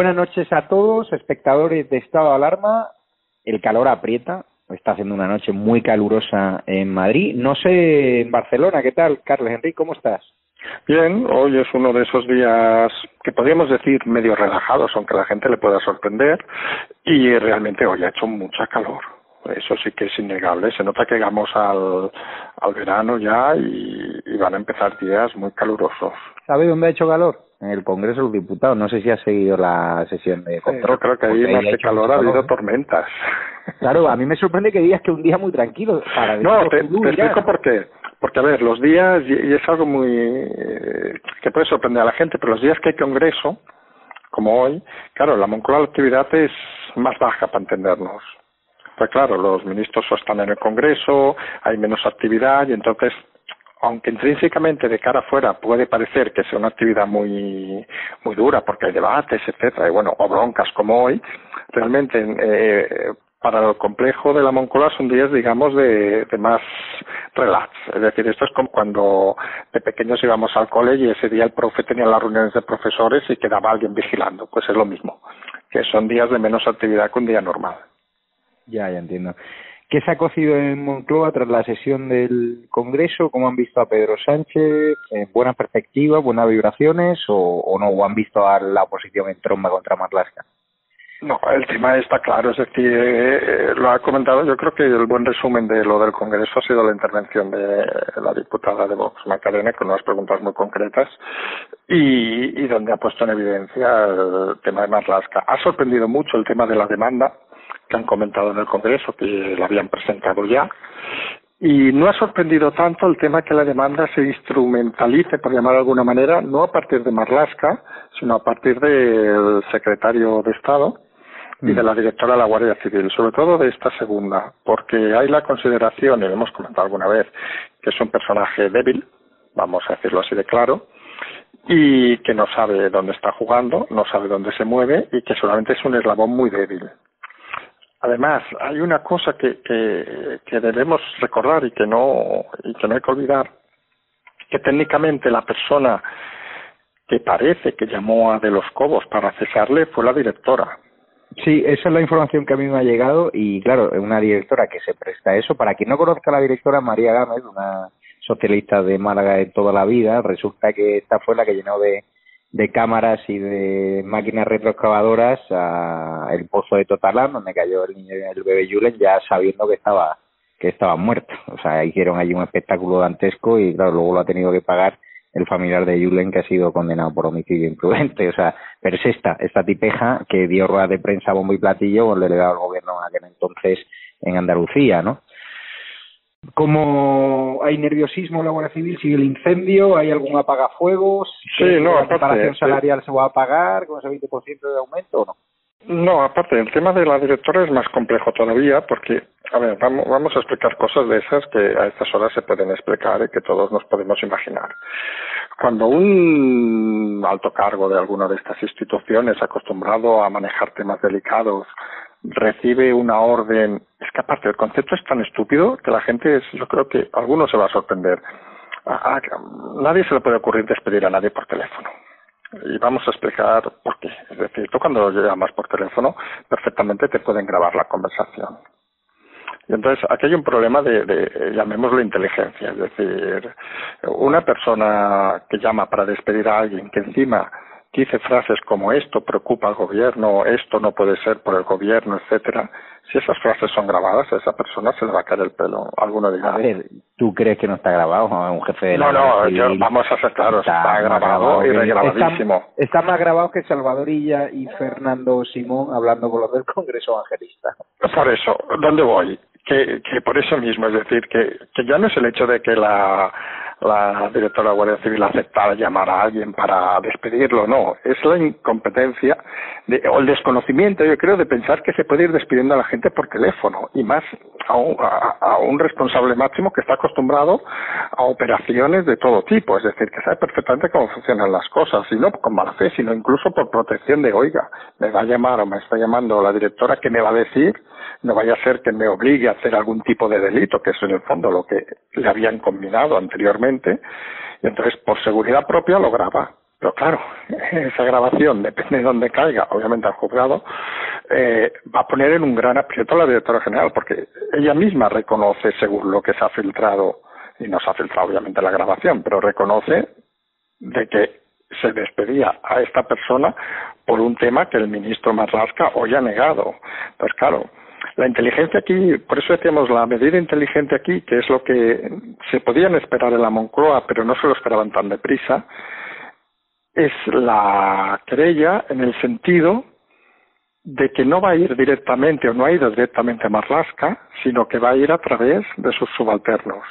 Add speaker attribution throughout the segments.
Speaker 1: Buenas noches a todos, espectadores de Estado de Alarma. El calor aprieta, está haciendo una noche muy calurosa en Madrid. No sé en Barcelona, ¿qué tal? Carlos Enrique, ¿cómo estás?
Speaker 2: Bien, hoy es uno de esos días que podríamos decir medio relajados, aunque la gente le pueda sorprender, y realmente hoy ha hecho mucha calor. Eso sí que es innegable. Se nota que llegamos al, al verano ya y, y van a empezar días muy calurosos.
Speaker 1: ¿Sabe dónde ha hecho calor? En el Congreso de los Diputados. No sé si ha seguido la sesión de control.
Speaker 2: Yo creo que ahí más que calor ha habido
Speaker 1: calor.
Speaker 2: tormentas.
Speaker 1: Claro, a mí me sorprende que digas que un día muy tranquilo. Para
Speaker 2: No, te, te explico por qué. Porque, a ver, los días, y es algo muy. eh, que puede sorprender a la gente, pero los días que hay congreso, como hoy, claro, la Moncloa la actividad es más baja para entendernos. Pues claro, los ministros están en el Congreso, hay menos actividad y entonces, aunque intrínsecamente de cara afuera puede parecer que sea una actividad muy muy dura porque hay debates, etcétera, y bueno, o broncas como hoy, realmente eh, para el complejo de la Moncloa son días, digamos, de, de más relax. Es decir, esto es como cuando de pequeños íbamos al cole y ese día el profe tenía las reuniones de profesores y quedaba alguien vigilando. Pues es lo mismo, que son días de menos actividad que un día normal.
Speaker 1: Ya, ya entiendo. ¿Qué se ha cocido en Moncloa tras la sesión del Congreso? ¿Cómo han visto a Pedro Sánchez? ¿En buenas perspectivas, buenas vibraciones o, o no? ¿O han visto a la oposición en tromba contra Marlaska?
Speaker 2: No, el tema está claro, es decir, eh, lo ha comentado, yo creo que el buen resumen de lo del Congreso ha sido la intervención de la diputada de Vox, Macarena, con unas preguntas muy concretas y, y donde ha puesto en evidencia el tema de Marlaska. Ha sorprendido mucho el tema de la demanda que han comentado en el Congreso, que la habían presentado ya, y no ha sorprendido tanto el tema que la demanda se instrumentalice, por llamar de alguna manera, no a partir de Marlaska, sino a partir del secretario de Estado y de la directora de la Guardia Civil, sobre todo de esta segunda, porque hay la consideración, y lo hemos comentado alguna vez, que es un personaje débil, vamos a decirlo así de claro, y que no sabe dónde está jugando, no sabe dónde se mueve y que solamente es un eslabón muy débil. Además, hay una cosa que, que, que debemos recordar y que no y que no hay que olvidar, que técnicamente la persona que parece que llamó a De los Cobos para cesarle fue la directora.
Speaker 1: Sí, esa es la información que a mí me ha llegado y claro, una directora que se presta a eso. Para quien no conozca a la directora, María Gámez, una socialista de Málaga de toda la vida, resulta que esta fue la que llenó de, de cámaras y de máquinas retroexcavadoras a el pozo de Totalán, donde cayó el niño el bebé Julen, ya sabiendo que estaba que estaba muerto. O sea, hicieron allí un espectáculo dantesco y claro, luego lo ha tenido que pagar el familiar de Julen que ha sido condenado por homicidio imprudente. O sea, pero es esta, esta tipeja que dio rueda de prensa bombo y platillo con el delegado del gobierno en aquel entonces en Andalucía, ¿no? Como hay nerviosismo en la Guardia Civil, sigue el incendio, hay algún apagafuegos,
Speaker 2: Sí, no,
Speaker 1: la
Speaker 2: sí.
Speaker 1: salarial se va a pagar con ese 20% de aumento o no?
Speaker 2: No, aparte, el tema de la directora es más complejo todavía porque, a ver, vamos, vamos a explicar cosas de esas que a estas horas se pueden explicar y que todos nos podemos imaginar. Cuando un alto cargo de alguna de estas instituciones acostumbrado a manejar temas delicados recibe una orden, es que aparte el concepto es tan estúpido que la gente, es, yo creo que alguno se va a sorprender. Nadie se le puede ocurrir despedir a nadie por teléfono. Y vamos a explicar por qué. Es decir, tú cuando llamas por teléfono, perfectamente te pueden grabar la conversación. Y entonces aquí hay un problema de, de, llamémoslo inteligencia, es decir, una persona que llama para despedir a alguien que encima dice frases como esto preocupa al gobierno, esto no puede ser por el gobierno, etcétera, si esas frases son grabadas, a esa persona se le va a caer el pelo. Alguno dirá.
Speaker 1: A ver, ¿tú crees que no está grabado? Un jefe de
Speaker 2: la No, no, vamos a ser claros, está, grabado, y regrabadísimo.
Speaker 1: Está, más grabado que Salvadorilla y Fernando Simón hablando con los del Congreso Evangelista.
Speaker 2: Por eso, ¿dónde voy? Que, que por eso mismo, es decir, que, que ya no es el hecho de que la la directora de la Guardia Civil aceptara llamar a alguien para despedirlo, no, es la incompetencia de, o el desconocimiento, yo creo, de pensar que se puede ir despidiendo a la gente por teléfono y más a un, a, un responsable máximo que está acostumbrado a operaciones de todo tipo, es decir, que sabe perfectamente cómo funcionan las cosas y no con mala fe, sino incluso por protección de, oiga, me va a llamar o me está llamando la directora que me va a decir no vaya a ser que me obligue a hacer algún tipo de delito, que es en el fondo lo que le habían combinado anteriormente, y entonces por seguridad propia lo graba. Pero claro, esa grabación, depende de dónde caiga, obviamente al juzgado, eh, va a poner en un gran aprieto a la directora general, porque ella misma reconoce, según lo que se ha filtrado, y no se ha filtrado obviamente la grabación, pero reconoce de que se despedía a esta persona por un tema que el ministro Marlaska hoy ha negado. Pues claro, la inteligencia aquí, por eso decíamos la medida inteligente aquí, que es lo que se podían esperar en la Moncloa, pero no se lo esperaban tan deprisa, es la querella en el sentido de que no va a ir directamente o no ha ido directamente a Marlaska, sino que va a ir a través de sus subalternos,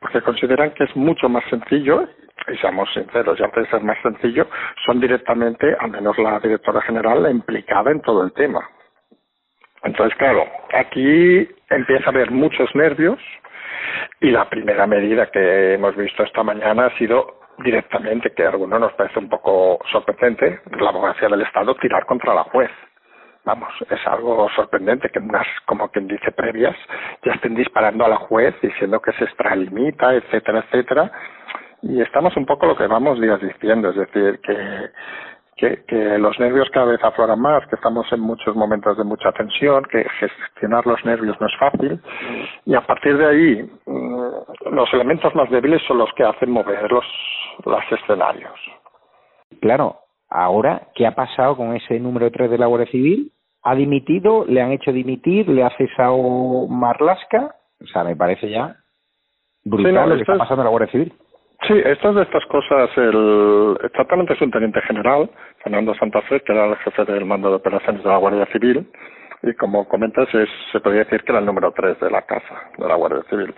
Speaker 2: porque consideran que es mucho más sencillo, y seamos sinceros, ya puede ser más sencillo, son directamente, al menos la directora general, implicada en todo el tema. Entonces, claro, aquí empieza a haber muchos nervios y la primera medida que hemos visto esta mañana ha sido directamente, que a algunos nos parece un poco sorprendente, la abogacía del Estado tirar contra la juez. Vamos, es algo sorprendente que unas, como quien dice, previas ya estén disparando a la juez diciendo que se extralimita, etcétera, etcétera. Y estamos un poco lo que vamos días diciendo, es decir, que que, que, los nervios cada vez afloran más, que estamos en muchos momentos de mucha tensión, que gestionar los nervios no es fácil y a partir de ahí mm, los elementos más débiles son los que hacen mover los, los escenarios.
Speaker 1: Claro, ahora, ¿qué ha pasado con ese número 3 de la Guardia Civil? ¿Ha dimitido? ¿Le han hecho dimitir? ¿Le ha cesado Marlasca? O sea, me parece ya brutal lo que está pasando en la Guardia Civil.
Speaker 2: Sí, estas de estas cosas, el, exactamente es un teniente general, Fernando Santa Fe, que era el jefe del mando de operaciones de la Guardia Civil, y como comentas, es, se podría decir que era el número tres de la casa de la Guardia Civil.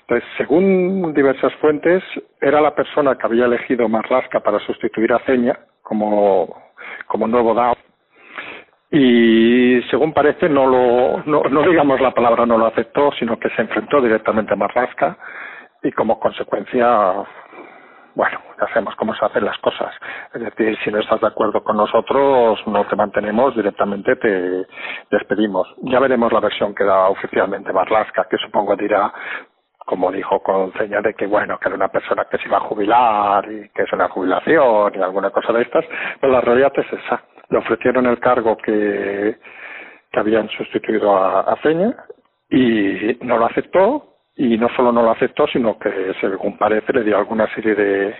Speaker 2: Entonces, según diversas fuentes, era la persona que había elegido Marlasca para sustituir a Ceña como, como nuevo DAO. Y según parece, no lo, no, no digamos la palabra no lo aceptó, sino que se enfrentó directamente a Marlasca y como consecuencia bueno, ya sabemos cómo se hacen las cosas. Es decir, si no estás de acuerdo con nosotros, no te mantenemos, directamente te despedimos. Ya veremos la versión que da oficialmente Marlaska, que supongo dirá, como dijo con señal de que, bueno, que era una persona que se iba a jubilar y que es una jubilación y alguna cosa de estas, pero la realidad es esa. Le ofrecieron el cargo que, que habían sustituido a, a y no lo aceptó, y no solo no lo aceptó, sino que, según parece, le dio alguna serie de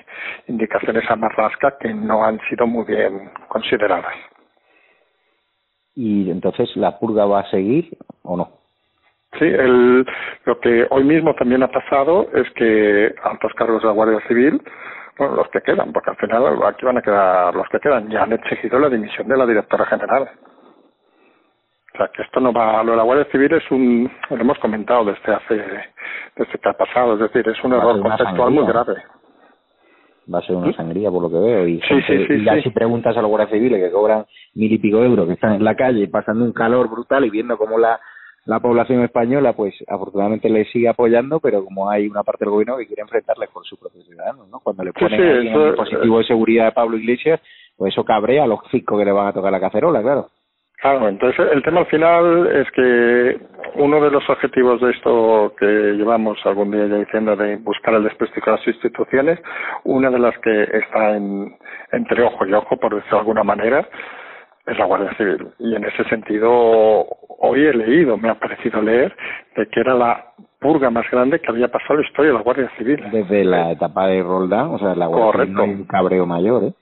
Speaker 2: indicaciones a Marlaska que no han sido muy bien consideradas.
Speaker 1: ¿Y entonces la purga va a seguir o no?
Speaker 2: Sí, el, lo que hoy mismo también ha pasado es que altos cargos de la Guardia Civil, bueno, los que quedan, porque al final aquí van a quedar los que quedan, ya han exigido la dimisión de la directora general. O sea, que esto no va, lo de la Guardia Civil es un, lo hemos comentado desde hace, desde que ha pasado, es decir, es un error contextual muy grave.
Speaker 1: Va a ser una sangría por lo que veo. Y, ya si preguntas a los guardias civiles que cobran mil y pico euros, que están en la calle pasando un calor brutal y viendo cómo la, la población española, pues afortunadamente le sigue apoyando, pero como hay una parte del gobierno que quiere enfrentarle por su propio ciudadano, ¿no? Cuando le ponen el dispositivo de seguridad de Pablo Iglesias, pues eso cabrea a los cinco que le van a tocar la cacerola, claro.
Speaker 2: Claro, entonces el tema al final es que uno de los objetivos de esto que llevamos algún día ya diciendo de buscar el desprestigio de las instituciones, una de las que está en, entre ojo y ojo, por decirlo de alguna manera, es la Guardia Civil. Y en ese sentido, hoy he leído, me ha parecido leer, de que era la purga más grande que había pasado en la historia de la Guardia Civil.
Speaker 1: Desde la etapa de Roldán, o sea, la Guardia Civil no hay un cabreo mayor, ¿eh?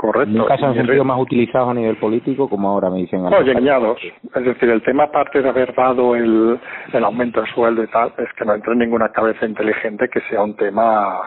Speaker 2: Correcto.
Speaker 1: Nunca se han sentido más utilizados a nivel político como ahora me dicen.
Speaker 2: No, engañados. Es decir, el tema aparte de haber dado el, el aumento de sueldo y tal, es que no entra en ninguna cabeza inteligente que sea un tema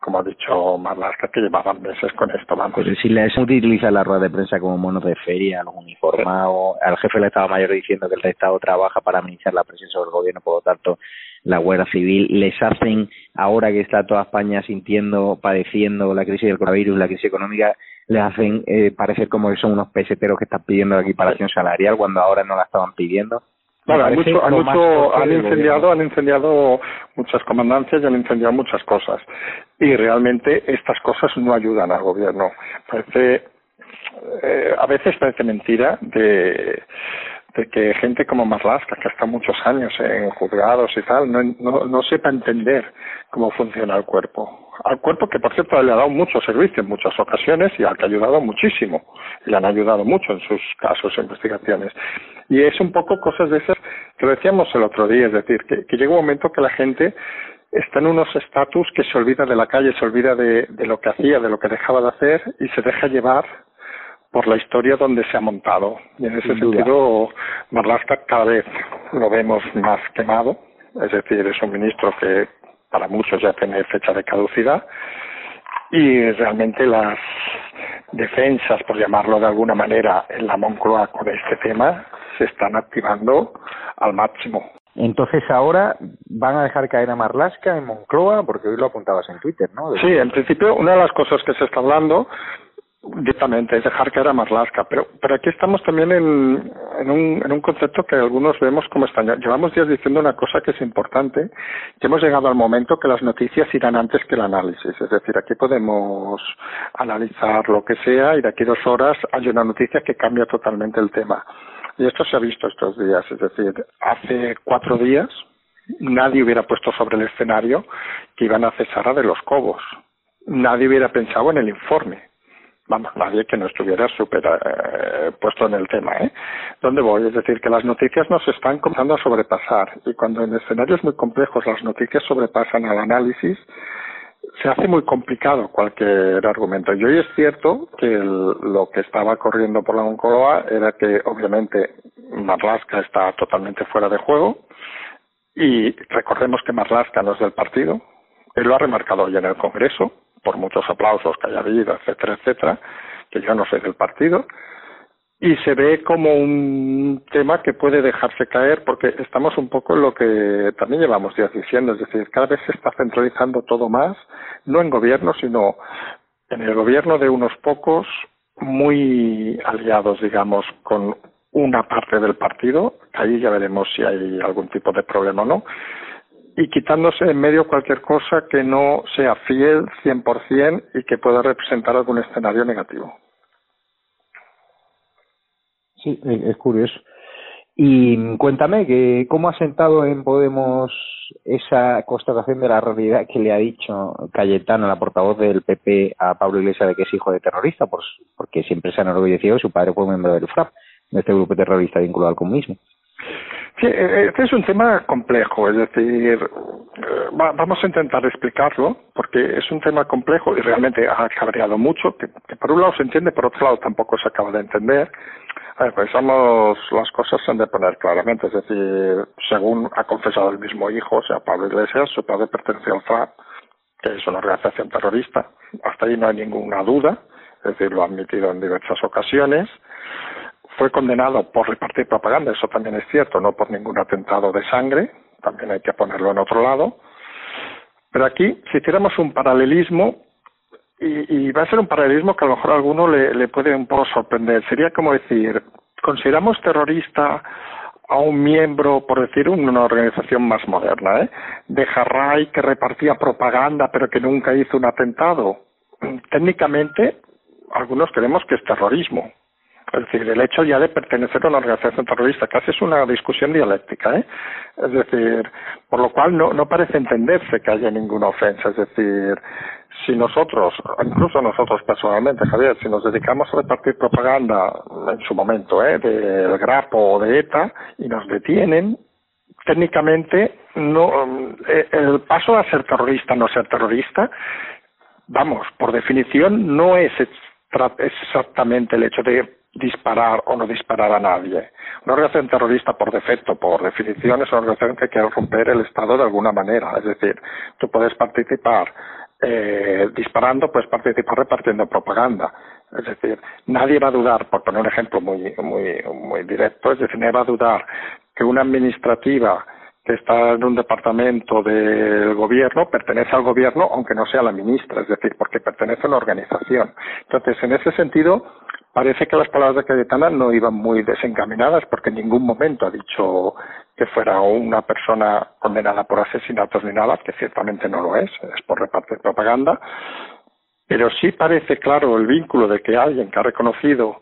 Speaker 2: como ha dicho Marlaska, que llevaban meses con esto, vamos.
Speaker 1: Pero si les utiliza la rueda de prensa como monos de feria, los uniformados, al jefe del Estado Mayor diciendo que el Estado trabaja para minimizar la presión sobre el gobierno, por lo tanto, la Guardia Civil, les hacen, ahora que está toda España sintiendo, padeciendo la crisis del coronavirus, la crisis económica, les hacen eh, parecer como que son unos peseteros que están pidiendo la equiparación salarial cuando ahora no la estaban pidiendo.
Speaker 2: Claro, han, mucho, han, mucho, han incendiado, han incendiado muchas comandancias y han incendiado muchas cosas. Y realmente estas cosas no ayudan al gobierno. Parece, eh, a veces parece mentira de, de que gente como Marlaska, que estado muchos años en juzgados y tal, no, no, no sepa entender cómo funciona el cuerpo al cuerpo que por cierto le ha dado mucho servicio en muchas ocasiones y al que ha ayudado muchísimo. Y le han ayudado mucho en sus casos e investigaciones. Y es un poco cosas de esas que lo decíamos el otro día es decir que, que llega un momento que la gente está en unos estatus que se olvida de la calle se olvida de, de lo que hacía de lo que dejaba de hacer y se deja llevar por la historia donde se ha montado. Y en ese sentido Marlaska cada vez lo vemos más quemado. Es decir, es un ministro que, para muchos ya tiene fecha de caducidad y realmente las defensas, por llamarlo de alguna manera, en la Moncloa con este tema se están activando al máximo.
Speaker 1: Entonces ahora van a dejar caer a Marlasca en Moncloa, porque hoy lo apuntabas en Twitter, ¿no?
Speaker 2: Sí, en principio una de las cosas que se está hablando directamente, es dejar que era Marlaska. Pero, pero aquí estamos también en, en, un, en un concepto que algunos vemos como extraño. Llevamos días diciendo una cosa que es importante, que hemos llegado al momento que las noticias irán antes que el análisis. Es decir, aquí podemos analizar lo que sea y de aquí dos horas hay una noticia que cambia totalmente el tema. Y esto se ha visto estos días. Es decir, hace cuatro días nadie hubiera puesto sobre el escenario que iban a cesar a de los Cobos. Nadie hubiera pensado en el informe vamos, nadie que no estuviera súper eh, puesto en el tema, ¿eh? ¿Dónde voy? Es decir, que las noticias nos están comenzando a sobrepasar y cuando en escenarios muy complejos las noticias sobrepasan al análisis, se hace muy complicado cualquier argumento. Y hoy es cierto que lo que estaba corriendo por la Moncloa era que obviamente Marlaska está totalmente fuera de juego y recordemos que Marlaska no es del partido, él lo ha remarcado hoy en el Congreso, por muchos aplausos que haya habido, etcétera, etcétera, que yo no soy del partido, y se ve como un tema que puede dejarse caer porque estamos un poco en lo que también llevamos días diciendo, es decir, cada vez se está centralizando todo más, no en gobierno, sino en el gobierno de unos pocos muy aliados, digamos, con una parte del partido, ahí ya veremos si hay algún tipo de problema o no, y quitándose en medio cualquier cosa que no sea fiel 100% y que pueda representar algún escenario negativo.
Speaker 1: Sí, es curioso. Y cuéntame, que ¿cómo ha sentado en Podemos esa constatación de la realidad que le ha dicho Cayetano, la portavoz del PP, a Pablo Iglesias de que es hijo de terrorista? Porque siempre se han enorgullecido su padre fue miembro del FRAP, de este grupo terrorista vinculado al comunismo.
Speaker 2: Sí, eh, este es un tema complejo, es decir, eh, vamos a intentar explicarlo porque es un tema complejo y realmente ha cabreado mucho, que, por un lado se entiende, por otro lado tampoco se acaba de entender. Ver, pensamos las cosas se han de poner claramente, es decir, según ha confesado el mismo hijo, o sea, Pablo Iglesias, su padre pertenece al FRAP, que es una organización terrorista. Hasta ahí no hay ninguna duda, es decir, lo ha admitido en diversas ocasiones fue condenado por repartir propaganda, eso también es cierto, no por ningún atentado de sangre, también hay que ponerlo en otro lado. Pero aquí, si hiciéramos un paralelismo, y, va a ser un paralelismo que a lo mejor a alguno le, le puede un poco sorprender, sería como decir, consideramos terrorista a un miembro, por decir, una organización más moderna, ¿eh? de Jarray que repartía propaganda pero que nunca hizo un atentado. Técnicamente, algunos creemos que es terrorismo, es decir, el hecho ya de pertenecer a una organización terrorista, casi es una discusión dialéctica, ¿eh? Es decir, por lo cual no, no parece entenderse que haya ninguna ofensa. Es decir, si nosotros, incluso nosotros personalmente, Javier, si nos dedicamos a repartir propaganda en su momento, ¿eh? del Grapo o de ETA, y nos detienen, técnicamente no el paso a ser terrorista no ser terrorista vamos por definición no es exactamente el hecho de disparar o no disparar a nadie. Una organización terrorista, por defecto, por definición, es una organización que quiere romper el Estado de alguna manera. Es decir, tú puedes participar eh, disparando, puedes participar repartiendo propaganda. Es decir, nadie va a dudar, por poner un ejemplo muy, muy, muy directo, es decir, nadie va a dudar que una administrativa que está en un departamento del gobierno pertenece al gobierno aunque no sea la ministra, es decir, porque pertenece a una organización. Entonces, en ese sentido, parece que las palabras de Cayetana no iban muy desencaminadas porque en ningún momento ha dicho que fuera una persona condenada por asesinatos ni nada, que ciertamente no lo es, es por repartir propaganda, pero sí parece claro el vínculo de que alguien que ha reconocido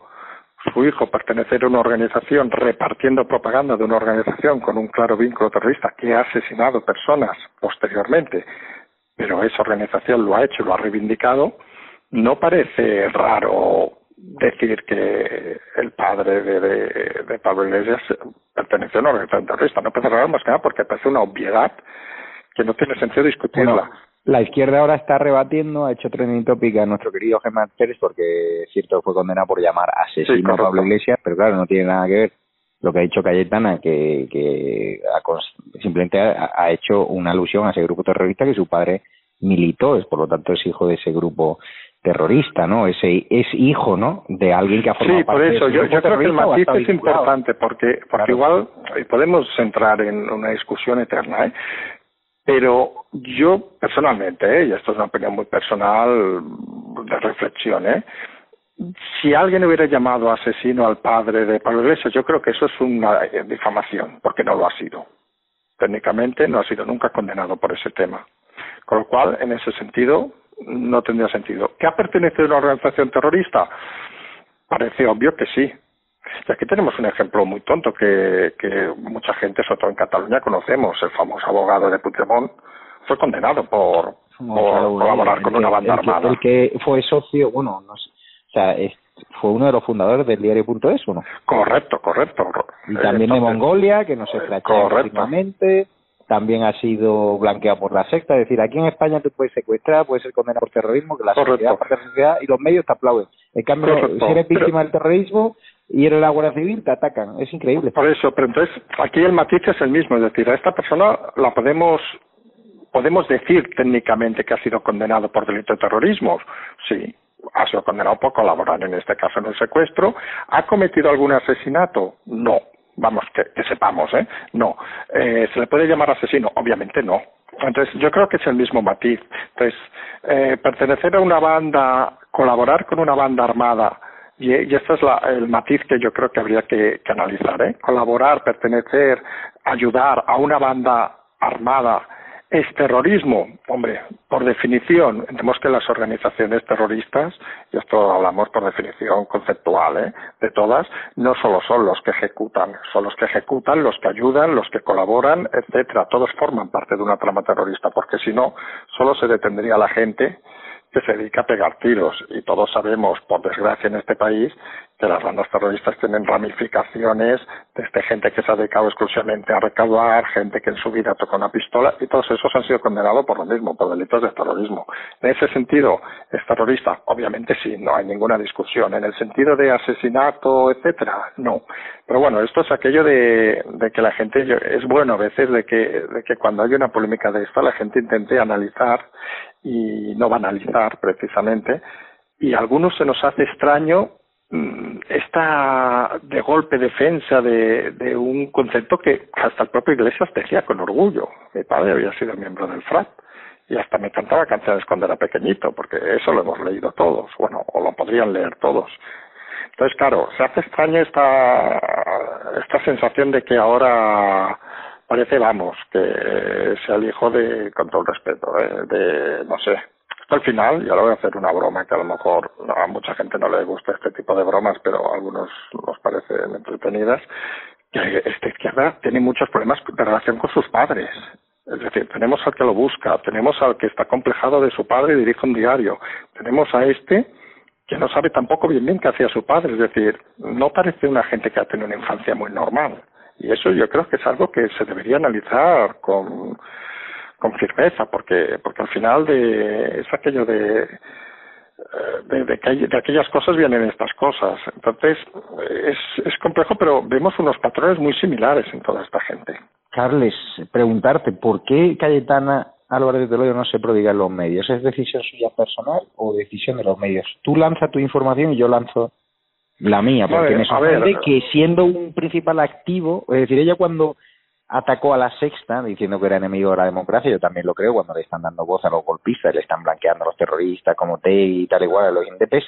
Speaker 2: su hijo pertenecer a una organización repartiendo propaganda de una organización con un claro vínculo terrorista que ha asesinado personas posteriormente, pero esa organización lo ha hecho y lo ha reivindicado, no parece raro decir que el padre de, de, Pablo Iglesias pertenece a una organización terrorista. No parece raro más que nada porque parece una obviedad que no tiene sentido discutirla.
Speaker 1: La izquierda ahora está rebatiendo, ha hecho trending topic a nuestro querido Germán Pérez porque es cierto fue condenado por llamar asesino a Pablo Iglesias, pero claro, no tiene nada que ver. Lo que ha dicho Cayetana, que, que simplemente ha, hecho una alusión a ese grupo terrorista que su padre militó, es por lo tanto es hijo de ese grupo terrorista, ¿no? Ese es hijo, ¿no? De alguien que ha formado
Speaker 2: sí, por eso yo, yo creo que el matiz es importante porque porque igual podemos entrar en una discusión eterna, ¿eh? Pero yo personalmente, ¿eh? y esto es una opinión muy personal de reflexión, ¿eh? si alguien hubiera llamado asesino al padre de Pablo Iglesias, yo creo que eso es una difamación, porque no lo ha sido. Técnicamente no ha sido nunca condenado por ese tema. Con lo cual, en ese sentido, no tendría sentido. ¿Que ha pertenecido a una organización terrorista? Parece obvio que sí, y aquí tenemos un ejemplo muy tonto que, que mucha gente, sobre todo en Cataluña, conocemos. El famoso abogado de Puigdemont fue condenado por, colaborar con una banda armada.
Speaker 1: El que fue socio, bueno, no sé, o sea, fue uno de los fundadores del diario.es, ¿no?
Speaker 2: Correcto, correcto.
Speaker 1: Y también de Mongolia, que no se últimamente también ha sido blanqueado por la secta. Es decir, aquí en España tú puedes secuestrar, puedes ser condenado por terrorismo, que la sociedad, la sociedad y los medios te aplauden. En cambio, si eres víctima del terrorismo, y en la Guardia Civil te atacan. Es increíble.
Speaker 2: Por eso, pero entonces aquí el matiz es el mismo, es decir, a esta persona la podemos podemos decir técnicamente que ha sido condenado por delito de terrorismo. Sí, ha sido condenado por colaborar en este caso en un secuestro. ¿Ha cometido algún asesinato? No. Vamos, que, sepamos, ¿eh? No. Eh, ¿Se le puede llamar asesino? Obviamente no. Entonces, yo creo que es el mismo matiz. Entonces, eh, pertenecer a una banda, colaborar con una banda armada, y, y este es el matiz que yo creo que habría que, analizar. ¿eh? Colaborar, pertenecer, ayudar a una banda armada es terrorismo. Hombre, por definición, entendemos que las organizaciones terroristas, y esto hablamos por definición conceptual, ¿eh? de todas, no solo son los que ejecutan, son los que ejecutan, los que ayudan, los que colaboran, etcétera. Todos forman parte de una trama terrorista, porque si no, solo se detendría la gente que se dedica a pegar tiros y todos sabemos, por desgracia en este país, que las bandas terroristas tienen ramificaciones desde gente que se ha dedicado exclusivamente a recaudar, gente que en su vida toca una pistola y todos esos han sido condenados por lo mismo, por delitos de terrorismo. En ese sentido, ¿es terrorista? Obviamente sí, no hay ninguna discusión. En el sentido de asesinato, etcétera, no. Pero bueno, esto es aquello de, de que la gente, es bueno a veces de que, de que cuando hay una polémica de esta la gente intente analizar y no banalizar precisamente. Y a algunos se nos hace extraño esta de golpe defensa de, un concepto que hasta el propio Iglesias decía con orgullo. Mi padre había sido miembro del FRAP y hasta me cantaba canciones cuando era pequeñito, porque eso lo hemos leído todos, bueno, o lo podrían leer todos. Entonces, claro, se hace extraño esta, esta sensación de que ahora parece, vamos, que sea el hijo de, con todo el respeto, ¿eh? de, no sé, al final, ya lo voy a hacer una broma que a lo mejor a mucha gente no le gusta este tipo de bromas, pero a algunos nos parecen entretenidas, que esta izquierda tiene muchos problemas de relación con sus padres. Es decir, tenemos al que lo busca, tenemos al que está complejado de su padre y dirige un diario, tenemos a este que no sabe tampoco bien bien qué hacía su padre, es decir, no parece una gente que ha tenido una infancia muy normal. Y eso yo creo que es algo que se debería analizar con, con firmeza, porque, porque al final de, es aquello de, de, de, aquellas cosas vienen estas cosas. Entonces, es, es complejo, pero vemos unos patrones muy similares en toda esta gente.
Speaker 1: Carles, preguntarte, ¿por qué Cayetana Álvarez de Loyo no se prodiga en los medios? ¿Es decisión suya personal o decisión de los medios? Tú lanzas tu información y yo lanzo la mía, porque me sorprende que siendo un principal activo, es decir, ella cuando atacó a la sexta diciendo que era enemigo de la democracia, yo también lo creo, cuando le están dando voz a los golpistas, le están blanqueando a los terroristas como T y tal igual a los indepes,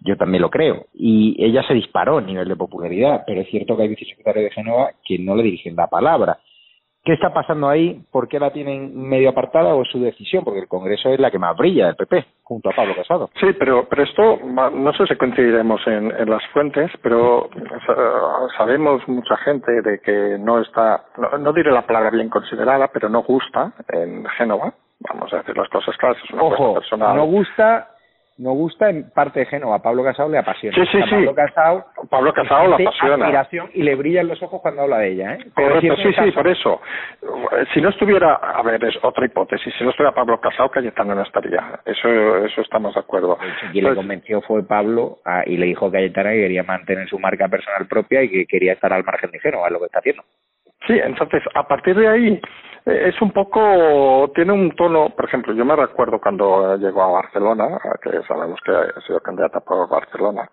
Speaker 1: yo también lo creo. Y ella se disparó a nivel de popularidad, pero es cierto que hay vicesecretarios de Génova que no le dirigen la palabra. ¿Qué está pasando ahí? ¿Por qué la tienen medio apartada o es su decisión? Porque el Congreso es la que más brilla del PP, junto a Pablo Casado.
Speaker 2: Sí, pero, pero esto, no sé si coincidiremos en, en las fuentes, pero sabemos mucha gente de que no está, no, diré la palabra bien considerada, pero no gusta en Génova. Vamos a decir las cosas claras, es una
Speaker 1: Ojo,
Speaker 2: personal.
Speaker 1: no gusta no gusta en parte de Génova. A Pablo Casado le apasiona.
Speaker 2: Sí, sí, sí.
Speaker 1: Pablo Casado,
Speaker 2: Pablo Casado le apasiona.
Speaker 1: Admiración y le brillan los ojos cuando habla de ella. ¿eh?
Speaker 2: Correcto, sí, sí, por eso. Si no estuviera, a ver, es otra hipótesis, si no estuviera Pablo Casado, Cayetano no estaría. Eso eso estamos de acuerdo.
Speaker 1: quien le convenció fue Pablo y le dijo a Cayetano que quería mantener su marca personal propia y que quería estar al margen de Génova, es lo que está haciendo.
Speaker 2: Sí, entonces, a partir de ahí, es un poco, tiene un tono, por ejemplo, yo me recuerdo cuando llegó a Barcelona, que sabemos que ha sido candidata por Barcelona,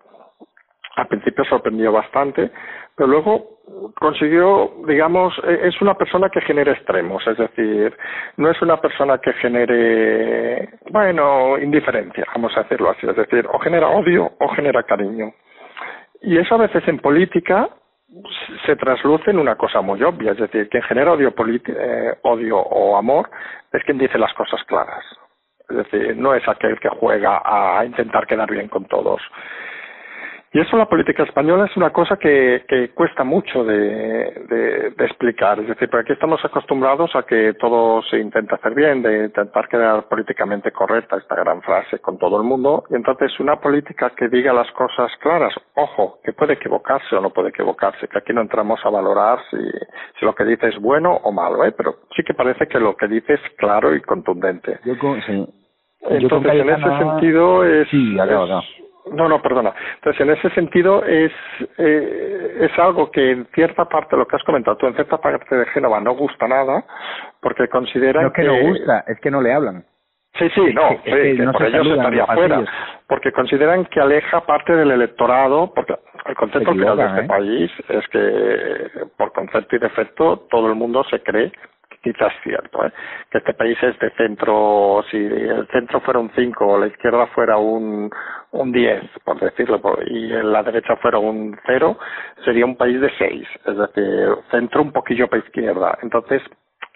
Speaker 2: al principio sorprendió bastante, pero luego consiguió, digamos, e, es una persona que genera extremos, es decir, no es una persona que genere, bueno, indiferencia, vamos a decirlo así, es decir, o genera odio o genera cariño. Y eso a veces en política se trasluce en una cosa muy obvia, es decir, quien genera odio, eh, odio o amor es quien dice las cosas claras. Es decir, no es aquel que juega a intentar quedar bien con todos. Y eso la política española es una cosa que, que cuesta mucho de, de, de, explicar. Es decir, porque aquí estamos acostumbrados a que todo se intenta hacer bien, de intentar quedar políticamente correcta, esta gran frase, con todo el mundo. Y entonces una política que diga las cosas claras, ojo, que puede equivocarse o no puede equivocarse, que aquí no entramos a valorar si, si lo que dice es bueno o malo, ¿eh? pero sí que parece que lo que dice es claro y contundente.
Speaker 1: Yo sí.
Speaker 2: Entonces, en ese sentido es,
Speaker 1: sí,
Speaker 2: no, no, perdona. Entonces, en ese sentido, es, eh, es algo que en cierta parte, lo que has comentado tú, en cierta parte de Génova no gusta nada, porque consideran
Speaker 1: no es que... no gusta, es que no le hablan.
Speaker 2: Sí, sí, no, que, por ellos estaría fuera, porque consideran que aleja parte del electorado, porque el concepto final de este ¿eh? país es que, por concepto y defecto, todo el mundo se cree quizás cierto, ¿eh? que este país es de centro, si el centro fuera un 5 o la izquierda fuera un, un 10, por decirlo, y la derecha fuera un 0, sería un país de 6, es decir, centro un poquillo para izquierda. Entonces,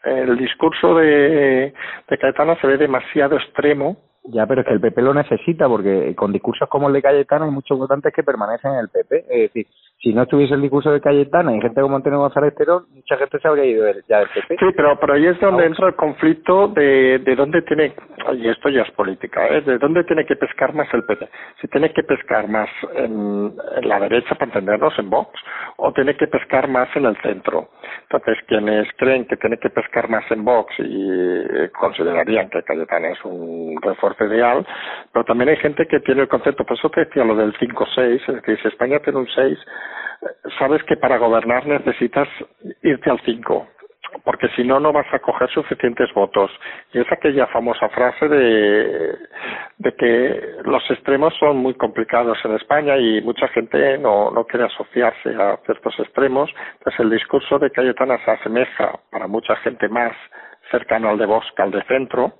Speaker 2: el discurso de, de Caetano se ve demasiado extremo
Speaker 1: ya, pero es que el PP lo necesita porque con discursos como el de Cayetano hay muchos votantes que permanecen en el PP. Es decir, si no estuviese el discurso de Cayetano y gente como Antonio González Terón, mucha gente se habría ido ya del PP.
Speaker 2: Sí, pero, pero ahí es donde entra el conflicto de, de dónde tiene, y esto ya es política, ¿eh? de dónde tiene que pescar más el PP. Si tiene que pescar más en, en la derecha, para entendernos, en Vox, o tiene que pescar más en el centro. Entonces, quienes creen que tiene que pescar más en Vox y considerarían que Cayetano es un refuerzo ideal, pero también hay gente que tiene el concepto, por eso te decía lo del 5-6, es decir, si España tiene un 6, sabes que para gobernar necesitas irte al 5 porque si no, no vas a coger suficientes votos. Y es aquella famosa frase de, de que los extremos son muy complicados en España y mucha gente no, no quiere asociarse a ciertos extremos. Entonces, el discurso de Cayetana se asemeja para mucha gente más cercano al de Vox que al de centro.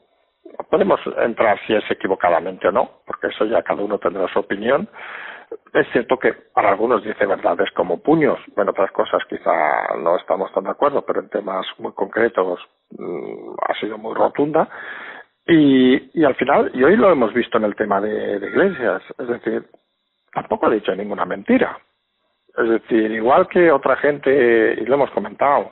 Speaker 2: Podemos entrar si es equivocadamente o no, porque eso ya cada uno tendrá su opinión es cierto que para algunos dice verdades como puños, en otras cosas quizá no estamos tan de acuerdo, pero en temas muy concretos mm, ha sido muy rotunda. Y, y al final, y hoy lo hemos visto en el tema de, de Iglesias, es decir, tampoco ha dicho ninguna mentira. Es decir, igual que otra gente, y lo hemos comentado,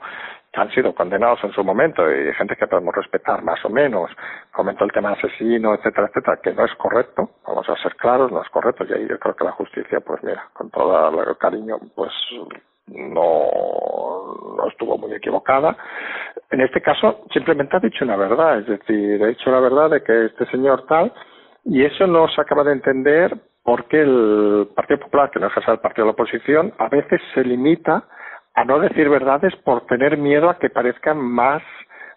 Speaker 2: han sido condenados en su momento y gente que podemos respetar más o menos, comentó el tema asesino, etcétera, etcétera, que no es correcto, vamos a ser claros, no es correcto, y ahí yo creo que la justicia, pues mira, con todo el cariño, pues no, no estuvo muy equivocada. En este caso, simplemente ha dicho una verdad, es decir, ha dicho la verdad de que este señor tal, y eso no se acaba de entender porque el Partido Popular, que no es el partido de la oposición, a veces se limita a no decir verdades por tener miedo a que parezcan más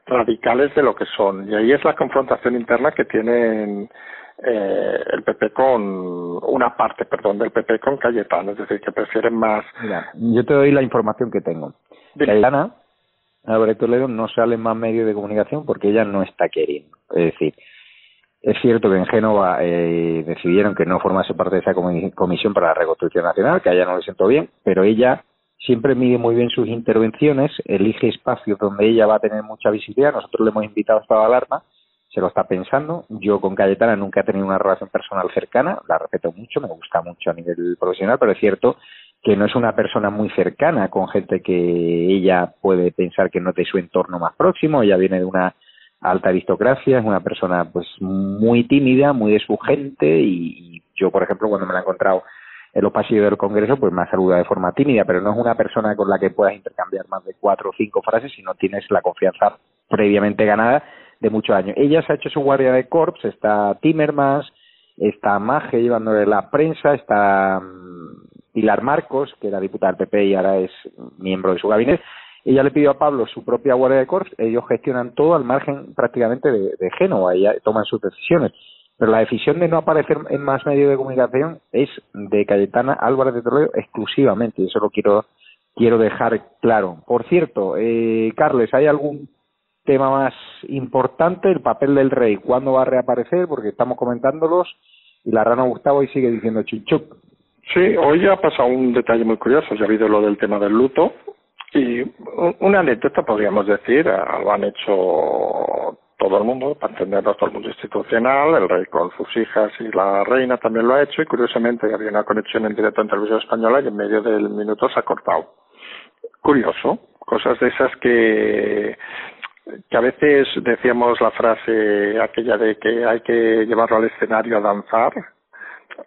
Speaker 2: radicales de lo que son. Y ahí es la confrontación interna que tienen eh, el PP con una parte, perdón, del PP con Cayetano, es decir, que prefieren más.
Speaker 1: Mira, yo te doy la información que tengo. Cayetana, Álvarez Toledo, no sale más medios de comunicación porque ella no está queriendo. Es decir, es cierto que en Génova eh, decidieron que no formase parte de esa comisión para la reconstrucción nacional, que a ella no le siento bien, pero ella siempre mide muy bien sus intervenciones, elige espacios donde ella va a tener mucha visibilidad. Nosotros le hemos invitado a estado alarma, se lo está pensando. Yo con Cayetana nunca he tenido una relación personal cercana, la respeto mucho, me gusta mucho a nivel profesional, pero es cierto que no es una persona muy cercana con gente que ella puede pensar que no es su entorno más próximo. Ella viene de una alta aristocracia, es una persona pues muy tímida, muy de su gente y yo, por ejemplo, cuando me la he encontrado en los pasillos del Congreso, pues me saluda de forma tímida, pero no es una persona con la que puedas intercambiar más de cuatro o cinco frases si no tienes la confianza previamente ganada de muchos años. Ella se ha hecho su guardia de corps, está Timmermans, está Maje llevándole la prensa, está mm, Pilar Marcos, que era diputada del PP y ahora es miembro de su gabinete. Ella le pidió a Pablo su propia guardia de corps, ellos gestionan todo al margen prácticamente de, de Génova, y toman sus decisiones pero la decisión de no aparecer en más medios de comunicación es de Cayetana Álvarez de Toledo exclusivamente, y eso lo quiero, quiero dejar claro. Por cierto, eh, Carles, ¿hay algún tema más importante? El papel del rey, ¿cuándo va a reaparecer? Porque estamos comentándolos y la rana Gustavo y sigue diciendo chuchuc.
Speaker 2: Sí, hoy ha pasado un detalle muy curioso, ya ha habido lo del tema del luto, y una anécdota podríamos decir, lo han hecho todo el mundo, para entenderlo todo el mundo institucional, el rey con sus hijas y la reina también lo ha hecho y curiosamente había una conexión en directo en televisión española y en medio del minuto se ha cortado. Curioso, cosas de esas que que a veces decíamos la frase aquella de que hay que llevarlo al escenario a danzar,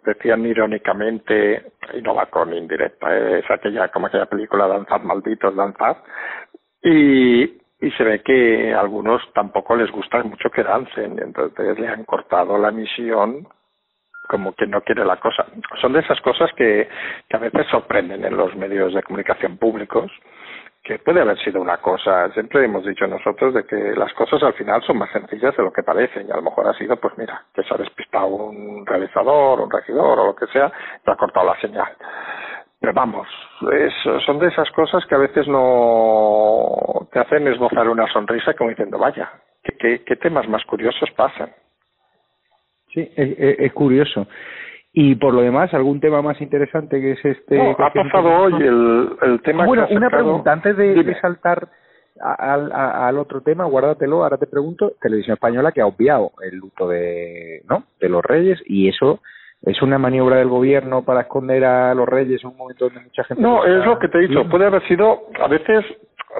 Speaker 2: decían irónicamente, y no va con indirecta, es aquella como aquella película Danzar Malditos, Danzar, y, y se ve que a algunos tampoco les gusta mucho que dancen, entonces le han cortado la misión como que no quiere la cosa. Son de esas cosas que, que a veces sorprenden en los medios de comunicación públicos, que puede haber sido una cosa, siempre hemos dicho nosotros de que las cosas al final son más sencillas de lo que parecen y a lo mejor ha sido pues mira, que se ha despistado un realizador, un regidor o lo que sea, y ha cortado la señal. Pero vamos, es, son de esas cosas que a veces no te hacen esbozar una sonrisa como diciendo, vaya, ¿qué, qué, temas más curiosos pasan?
Speaker 1: Sí, es, curioso. Y por lo demás, ¿algún tema más interesante que es este?
Speaker 2: No, ha pasado hoy el, el tema
Speaker 1: bueno,
Speaker 2: que
Speaker 1: una pregunta, antes de, saltar al, al otro tema, guárdatelo, ahora te pregunto, Televisión Española que ha obviado el luto de, ¿no? de los reyes y eso es una maniobra del gobierno para esconder a los reyes en un momento donde mucha gente
Speaker 2: no es lo que te he dicho puede haber sido a veces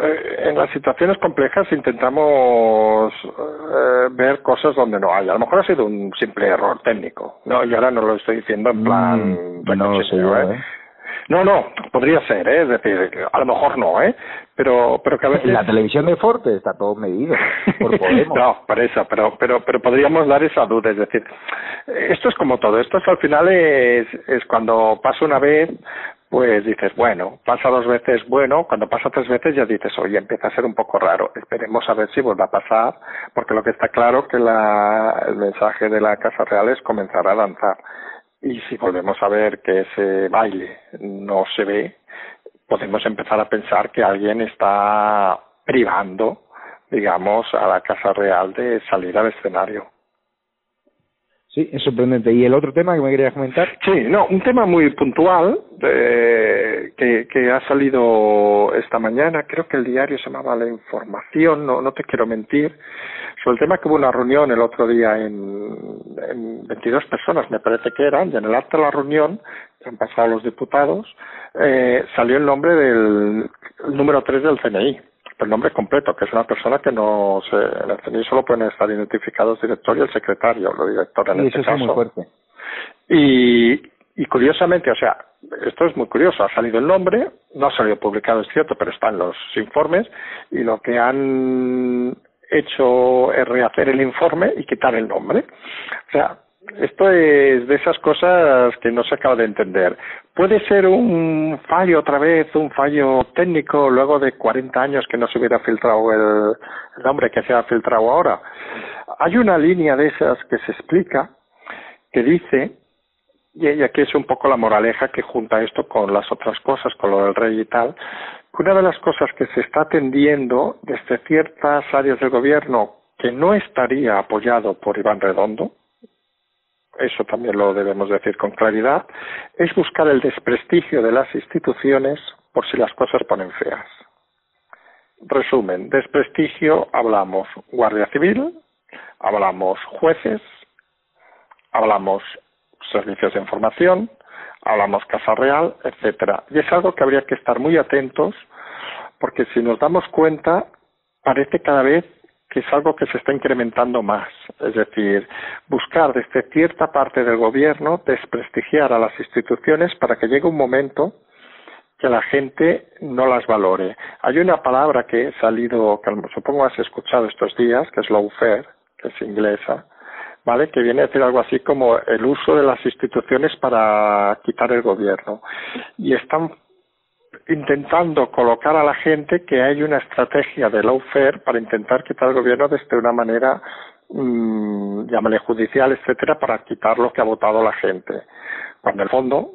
Speaker 2: eh, en las situaciones complejas intentamos eh, ver cosas donde no hay a lo mejor ha sido un simple error técnico no y ahora no lo estoy diciendo en plan
Speaker 1: mm, no, sé yo, ¿eh?
Speaker 2: No, no, podría ser, ¿eh? es decir, a lo mejor no, ¿eh? Pero, pero que a veces...
Speaker 1: La televisión de Forte está todo medido por Podemos.
Speaker 2: no, por eso, pero, pero, pero podríamos dar esa duda, es decir, esto es como todo, esto es, al final es, es cuando pasa una vez, pues dices, bueno, pasa dos veces, bueno, cuando pasa tres veces ya dices, oye, empieza a ser un poco raro, esperemos a ver si vuelve a pasar, porque lo que está claro que la, el mensaje de la Casa Real es comenzar a danzar y si volvemos a ver que ese baile no se ve, podemos empezar a pensar que alguien está privando, digamos, a la Casa Real de salir al escenario.
Speaker 1: Sí, es sorprendente. ¿Y el otro tema que me querías comentar?
Speaker 2: Sí, no, un tema muy puntual eh, que, que ha salido esta mañana, creo que el diario se llamaba La Información, no, no te quiero mentir, sobre el tema que hubo una reunión el otro día en, en 22 personas, me parece que eran, y en el acto de la reunión, que han pasado los diputados, eh, salió el nombre del número 3 del CNI, el nombre completo, que es una persona que no se, en el CNI solo pueden estar identificados director y el secretario, lo director en este caso.
Speaker 1: fuerte.
Speaker 2: Y, y curiosamente, o sea, esto es muy curioso, ha salido el nombre, no ha salido publicado, es cierto, pero está en los informes, y lo que han hecho es rehacer el informe y quitar el nombre. O sea, esto es de esas cosas que no se acaba de entender. Puede ser un fallo otra vez, un fallo técnico luego de 40 años que no se hubiera filtrado el, nombre que se ha filtrado ahora. Hay una línea de esas que se explica que dice, y aquí es un poco la moraleja que junta esto con las otras cosas, con lo del rey y tal, que una de las cosas que se está atendiendo desde ciertas áreas del gobierno que no estaría apoyado por Iván Redondo, eso también lo debemos decir con claridad, es buscar el desprestigio de las instituciones por si las cosas ponen feas. Resumen, desprestigio hablamos Guardia Civil, hablamos jueces, hablamos servicios de información, hablamos Casa Real, etcétera. Y es algo que habría que estar muy atentos porque si nos damos cuenta parece cada vez que es algo que se está incrementando más. Es decir, buscar desde cierta parte del gobierno desprestigiar a las instituciones para que llegue un momento que la gente no las valore. Hay una palabra que ha salido, que supongo has escuchado estos días, que es lawfare, que es inglesa, ¿vale? Que viene a decir algo así como el uso de las instituciones para quitar el gobierno. Y están intentando colocar a la gente que hay una estrategia de lawfare para intentar quitar el gobierno desde una manera, mmm, llámale judicial, etcétera, para quitar lo que ha votado la gente. Cuando en el fondo,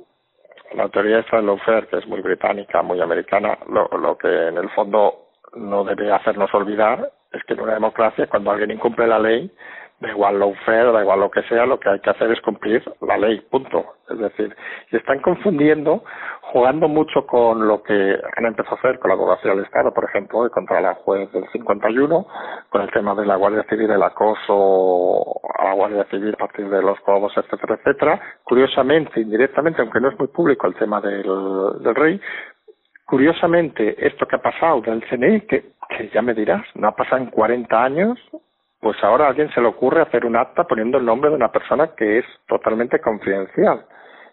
Speaker 2: la teoría esta de lawfare, que es muy británica, muy americana, lo, lo que en el fondo no debe hacernos olvidar es que en una democracia, cuando alguien incumple la ley, da igual lo fair, da igual lo que sea, lo que hay que hacer es cumplir la ley, punto. Es decir, y están confundiendo, jugando mucho con lo que han empezado a hacer con la abogacía del Estado, por ejemplo, contra la juez del 51, con el tema de la Guardia Civil, el acoso a la Guardia Civil a partir de los cobos, etcétera, etcétera. Curiosamente, indirectamente, aunque no es muy público el tema del, del rey, curiosamente, esto que ha pasado del CNI, que, que ya me dirás, no ha pasado en 40 años, pues ahora a alguien se le ocurre hacer un acta poniendo el nombre de una persona que es totalmente confidencial.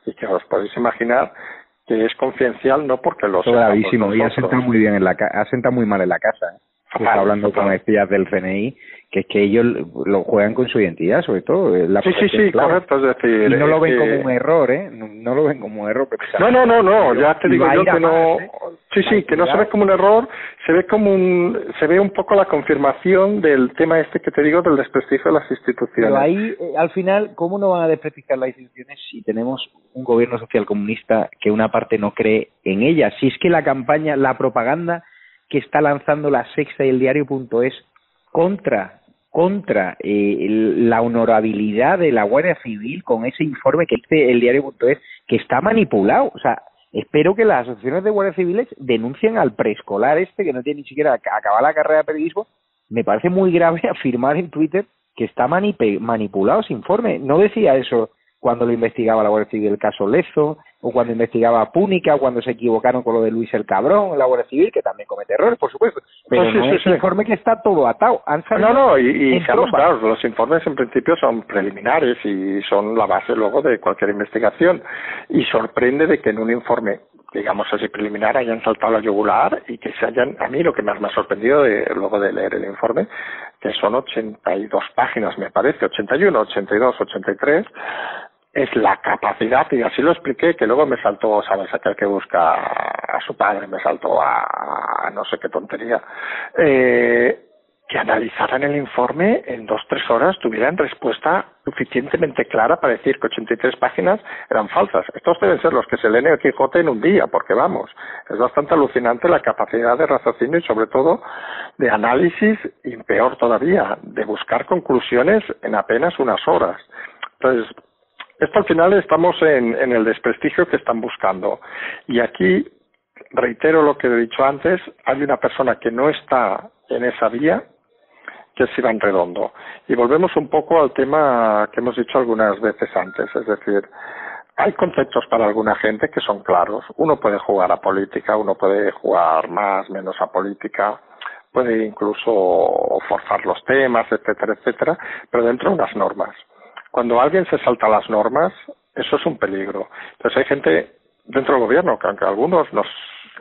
Speaker 2: Y que os podéis imaginar que es confidencial no porque lo
Speaker 1: sea gravísimo. Y ha sentado muy bien en la ha sentado muy mal en la casa ¿eh? está hablando como decías del CNI que es que ellos lo juegan con su identidad, sobre todo. La
Speaker 2: sí, sí, sí, correcto. Es decir,
Speaker 1: y no lo ven como un error, ¿eh? No, lo ven como un error.
Speaker 2: No, no, no, no, ya te digo yo que no. ¿eh? Sí, sí, que no se ve como un error, se ve como un. Se ve un poco la confirmación del tema este que te digo del desprestigio de las instituciones.
Speaker 1: Pero ahí, eh, al final, ¿cómo no van a desprestigiar las instituciones si tenemos un gobierno social comunista que una parte no cree en ellas? Si es que la campaña, la propaganda que está lanzando la Sexta y el Diario.es contra contra eh, la honorabilidad de la Guardia Civil con ese informe que dice el diario.es que está manipulado. O sea, espero que las asociaciones de Guardia Civiles denuncien al preescolar este que no tiene ni siquiera acabado la carrera de periodismo. Me parece muy grave afirmar en Twitter que está manipulado ese informe. No decía eso cuando lo investigaba la Guardia Civil el caso Lezo, o cuando investigaba Púnica, o cuando se equivocaron con lo de Luis el Cabrón, la Guardia Civil, que también comete errores, por supuesto. Pero pues no es un informe que está todo atado.
Speaker 2: no, no, y, y seamos claros, los informes en principio son preliminares y son la base luego de cualquier investigación. Y sorprende de que en un informe digamos así preliminar hayan saltado la yugular y que se hayan a mí lo que más me ha sorprendido de, luego de leer el informe que son 82 páginas me parece 81 82 83 es la capacidad, y así lo expliqué, que luego me saltó, sabes, aquel que busca a su padre, me saltó a, no sé qué tontería, eh, que analizaran el informe en dos, tres horas, tuvieran respuesta suficientemente clara para decir que 83 páginas eran falsas. Estos deben ser los que se leen el Quijote en un día, porque vamos, es bastante alucinante la capacidad de raciocinio y sobre todo de análisis y peor todavía, de buscar conclusiones en apenas unas horas. Entonces, esto al final estamos en, el desprestigio que están buscando. Y aquí, reitero lo que he dicho antes, hay una persona que no está en esa vía, que es Iván Redondo. Y volvemos un poco al tema que hemos dicho algunas veces antes, es decir, hay conceptos para alguna gente que son claros. Uno puede jugar a política, uno puede jugar más, menos a política, puede incluso forzar los temas, etcétera, etcétera, pero dentro de unas normas. Cuando alguien se salta las normas, eso es un peligro. Entonces hay gente dentro del gobierno que aunque a algunos nos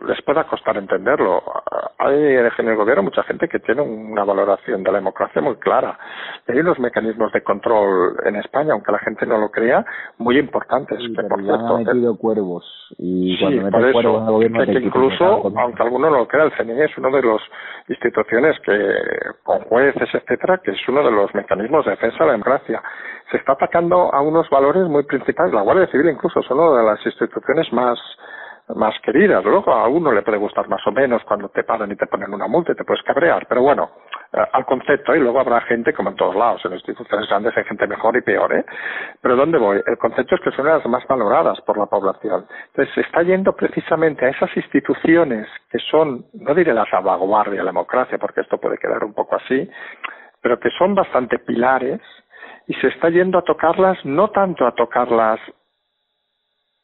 Speaker 2: les pueda costar entenderlo. Hay en el gobierno mucha gente que tiene una valoración de la democracia muy clara. hay unos mecanismos de control en España, aunque la gente no lo crea, muy importantes.
Speaker 1: que, por cierto, han metido cuervos. Y
Speaker 2: cuando por cuervos en el gobierno... Que, incluso, aunque alguno no lo crea, el CNI es uno de las instituciones que, con jueces, etcétera, que es uno de los mecanismos de defensa de la democracia. Se está atacando a unos valores muy principales. La Guardia Civil incluso es una de las instituciones más más queridas. Luego a uno le puede gustar más o menos cuando te paran y te ponen una multa y te puedes cabrear, pero bueno, eh, al concepto, y luego habrá gente como en todos lados, en instituciones grandes hay gente mejor y peor, ¿eh? Pero ¿dónde voy? El concepto es que son las más valoradas por la población. Entonces se está yendo precisamente a esas instituciones que son, no diré la salvaguardia la democracia, porque esto puede quedar un poco así, pero que son bastante pilares, y se está yendo a tocarlas, no tanto a tocarlas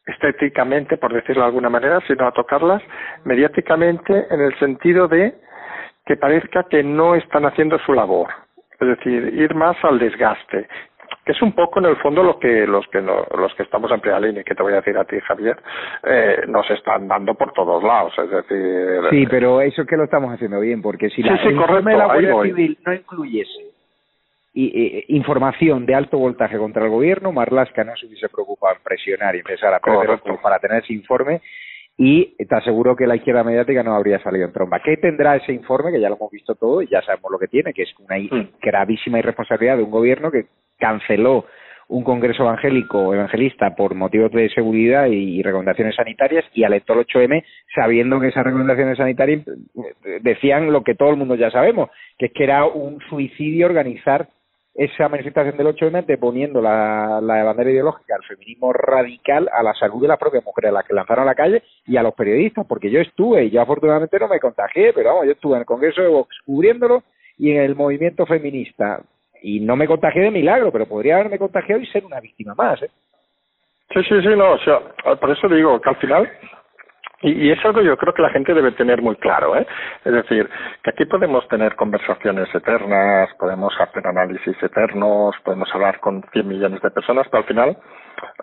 Speaker 2: estéticamente, por decirlo de alguna manera, sino a tocarlas mediáticamente en el sentido de que parezca que no están haciendo su labor. Es decir, ir más al desgaste, que es un poco en el fondo lo que los que los que estamos en primera línea, que te voy a decir a ti, Javier, eh, nos están dando por todos lados. Es decir,
Speaker 1: sí, pero eso es que lo estamos haciendo bien, porque si la,
Speaker 2: sí, correcto,
Speaker 1: de la Guardia Civil no incluyese y, información de alto voltaje contra el gobierno, Marlaska no se hubiese preocupado en presionar y empezar a perder para tener ese informe y te aseguro que la izquierda mediática no habría salido en tromba. ¿Qué tendrá ese informe? Que ya lo hemos visto todo y ya sabemos lo que tiene, que es una mm. gravísima irresponsabilidad de un gobierno que canceló un congreso evangélico evangelista por motivos de seguridad y recomendaciones sanitarias y alentó el 8M sabiendo que esas recomendaciones sanitarias eh, decían lo que todo el mundo ya sabemos, que es que era un suicidio organizar esa manifestación del 8M deponiendo la, la bandera ideológica al feminismo radical a la salud de las propias mujeres, a las que lanzaron a la calle y a los periodistas, porque yo estuve y yo afortunadamente no me contagié, pero vamos, yo estuve en el Congreso de Vox cubriéndolo y en el movimiento feminista y no me contagié de milagro, pero podría haberme contagiado y ser una víctima más. ¿eh?
Speaker 2: Sí, sí, sí, no, o sea, por eso digo que al final y, es algo yo creo que la gente debe tener muy claro, ¿eh? Es decir, que aquí podemos tener conversaciones eternas, podemos hacer análisis eternos, podemos hablar con 100 millones de personas, pero al final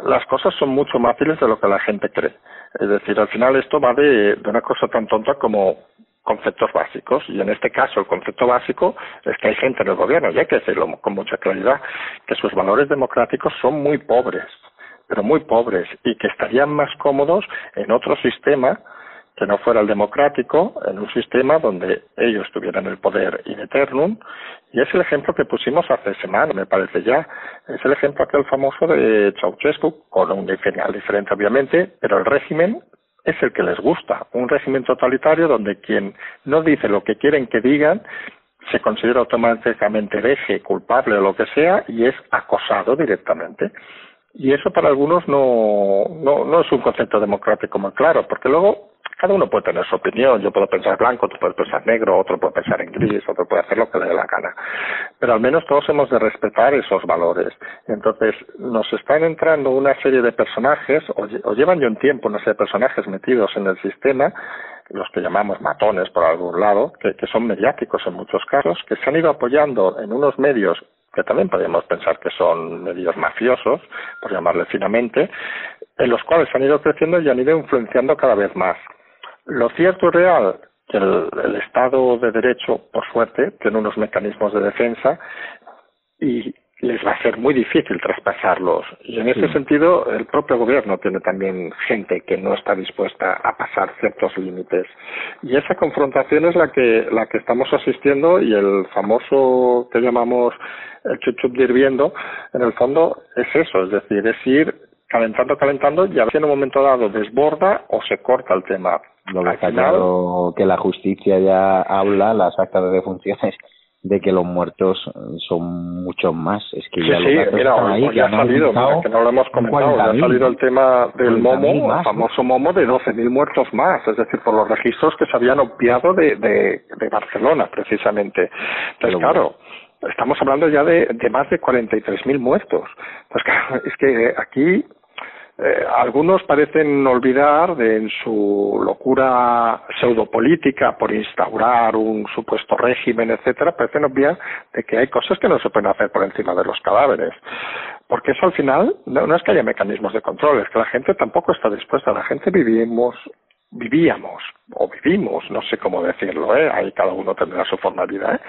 Speaker 2: las cosas son mucho más fáciles de lo que la gente cree. Es decir, al final esto va de, de una cosa tan tonta como conceptos básicos y en este caso el concepto básico es que hay gente en el gobierno y hay que decirlo con mucha claridad que sus valores democráticos son muy pobres pero muy pobres y que estarían más cómodos en otro sistema que no fuera el democrático, en un sistema donde ellos tuvieran el poder in eternum, y es el ejemplo que pusimos hace semanas, me parece ya, es el ejemplo aquel famoso de Ceausescu, con un final diferente obviamente, pero el régimen es el que les gusta, un régimen totalitario donde quien no dice lo que quieren que digan se considera automáticamente deje culpable o lo que sea y es acosado directamente. Y eso para algunos no, no, no es un concepto democrático muy claro, porque luego cada uno puede tener su opinión. Yo puedo pensar blanco, tú puedes pensar negro, otro puede pensar en gris, otro puede hacer lo que le dé la gana. Pero al menos todos hemos de respetar esos valores. Entonces, nos están entrando una serie de personajes, o, llevan ya un tiempo una serie de personajes metidos en el sistema, los que llamamos matones por algún lado, que, que son mediáticos en muchos casos, que se han ido apoyando en unos medios que también podríamos pensar que son medios mafiosos, por llamarle finamente, en los cuales han ido creciendo y han ido influenciando cada vez más. Lo cierto y real que el, Estado de Derecho, por suerte, tiene unos mecanismos de defensa y les va a ser muy difícil traspasarlos. Y en ese sentido, el propio gobierno tiene también gente que no está dispuesta a pasar ciertos límites. Y esa confrontación es la que, la que estamos asistiendo y el famoso que llamamos el chuchup de hirviendo, en el fondo es eso, es decir, es ir calentando, calentando y a ver si en un momento dado desborda o se corta el tema.
Speaker 1: Lo que que la justicia ya habla, las actas de defunciones de que los muertos son muchos más. Es que ya
Speaker 2: sí, mira, ya ha salido, que no lo hemos comentado, ya ha salido el tema del momo, el famoso momo de 12.000 muertos más, es decir, por los registros que se habían obviado de, de, de Barcelona, precisamente. Entonces, claro, estamos hablando ya de, de más de 43.000 muertos. Pues claro, es que aquí eh, algunos parecen olvidar de en su locura pseudopolítica por instaurar un supuesto régimen, etcétera, parecen obviar de que hay cosas que no se pueden hacer por encima de los cadáveres. Porque eso al final no, es que haya mecanismos de control, es que la gente tampoco está dispuesta. La gente vivimos, vivíamos o vivimos, no sé cómo decirlo, ¿eh? ahí cada uno tendrá su forma de vida, ¿eh?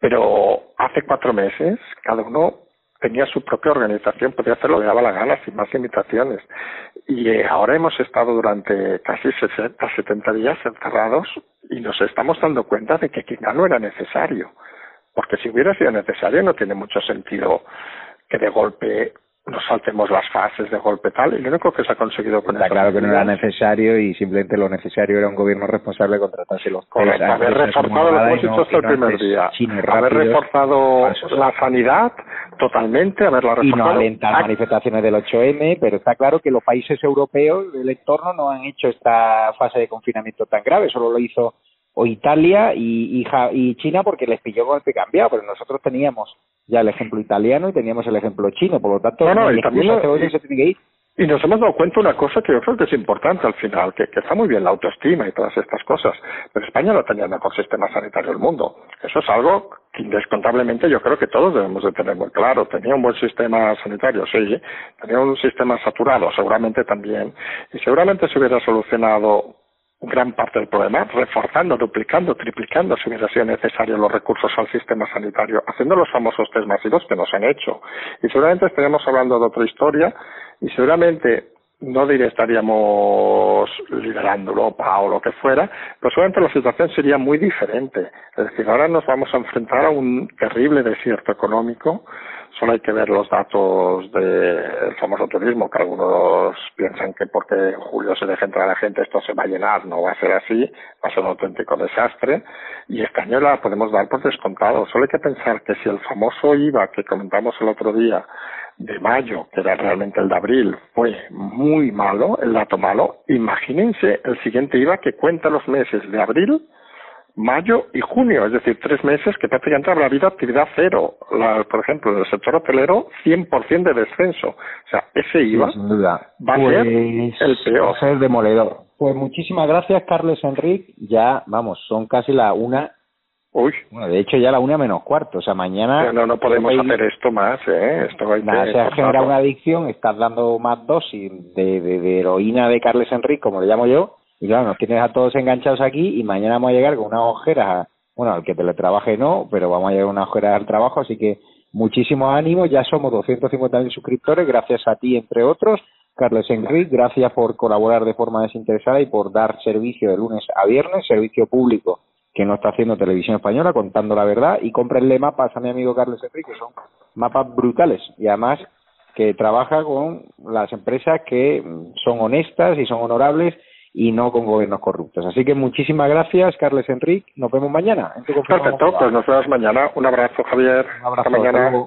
Speaker 2: pero hace cuatro meses cada uno tenía su propia organización, podía hacer lo daba la gana sin más limitaciones. Y eh, ahora hemos estado durante casi 60, 70 días encerrados y nos estamos dando cuenta de que quizá no era necesario. Porque si hubiera sido necesario no tiene mucho sentido que de golpe nos saltemos las fases de golpe tal, y lo único que se ha conseguido con
Speaker 1: Está claro que no era necesario y simplemente lo necesario era un gobierno responsable de contratarse los
Speaker 2: haber reforzado los depósitos hasta el primer día, haber reforzado la sanidad totalmente, haberla reforzado.
Speaker 1: Y no alentar manifestaciones del 8M, pero está claro que los países europeos del entorno no han hecho esta fase de confinamiento tan grave, solo lo hizo o Italia y, y, China porque les pilló con el pie cambiado, pero nosotros teníamos ya el ejemplo italiano y teníamos el ejemplo chino, por lo tanto,
Speaker 2: y, también y nos hemos dado cuenta una cosa que yo creo que es importante al final, que, que, está muy bien la autoestima y todas estas cosas, pero España no tenía el mejor sistema sanitario del mundo. Eso es algo que indescontablemente yo creo que todos debemos de tener muy claro. Tenía un buen sistema sanitario, sí, tenía un sistema saturado, seguramente también, y seguramente se hubiera solucionado gran parte del problema, reforzando, duplicando, triplicando si hubiera sido necesario los recursos al sistema sanitario, haciendo los famosos test masivos que nos han hecho. Y seguramente estaríamos hablando de otra historia y seguramente no diré estaríamos liderando Europa o lo que fuera, pero seguramente la situación sería muy diferente. Es decir, ahora nos vamos a enfrentar a un terrible desierto económico Solo hay que ver los datos del famoso turismo, que algunos piensan que porque en julio se deja entrar a la gente esto se va a llenar, no va a ser así, va a ser un auténtico desastre. Y este año la podemos dar por descontado. Solo hay que pensar que si el famoso IVA que comentamos el otro día de mayo, que era realmente el de abril, fue muy malo, el dato malo, imagínense el siguiente IVA que cuenta los meses de abril mayo y junio, es decir, tres meses que prácticamente habrá habido actividad cero. por ejemplo, en el sector hotelero, 100% de descenso. O sea, ese IVA va a ser pues, el peor. Va
Speaker 1: a ser demoledor. Pues muchísimas gracias, Carlos Enrique. Ya, vamos, son casi la una.
Speaker 2: Uy.
Speaker 1: Bueno, de hecho ya la una menos cuarto. O sea, mañana...
Speaker 2: no, no podemos hacer esto más, ¿eh? Esto hay
Speaker 1: nada, se ha generado una adicción, estás dando más dosis de, de, de heroína de Carles Enrique, como le llamo yo, y claro, nos tienes a todos enganchados aquí y mañana vamos a llegar con unas ojeras, bueno, al que teletrabaje no, pero vamos a llegar unas ojeras al trabajo, así que muchísimo ánimo, ya somos 250.000 suscriptores, gracias a ti, entre otros. Carlos Enrique, gracias por colaborar de forma desinteresada y por dar servicio de lunes a viernes, servicio público que no está haciendo Televisión Española, contando la verdad, y cómprenle mapas a mi amigo Carlos Enrique, que son mapas brutales, y además que trabaja con las empresas que son honestas y son honorables y no con gobiernos corruptos. Así que muchísimas gracias, Carles Enrique. Nos vemos mañana.
Speaker 2: Perfecto, pues nos vemos mañana. Un abrazo, Javier.
Speaker 1: Un abrazo. Hasta mañana.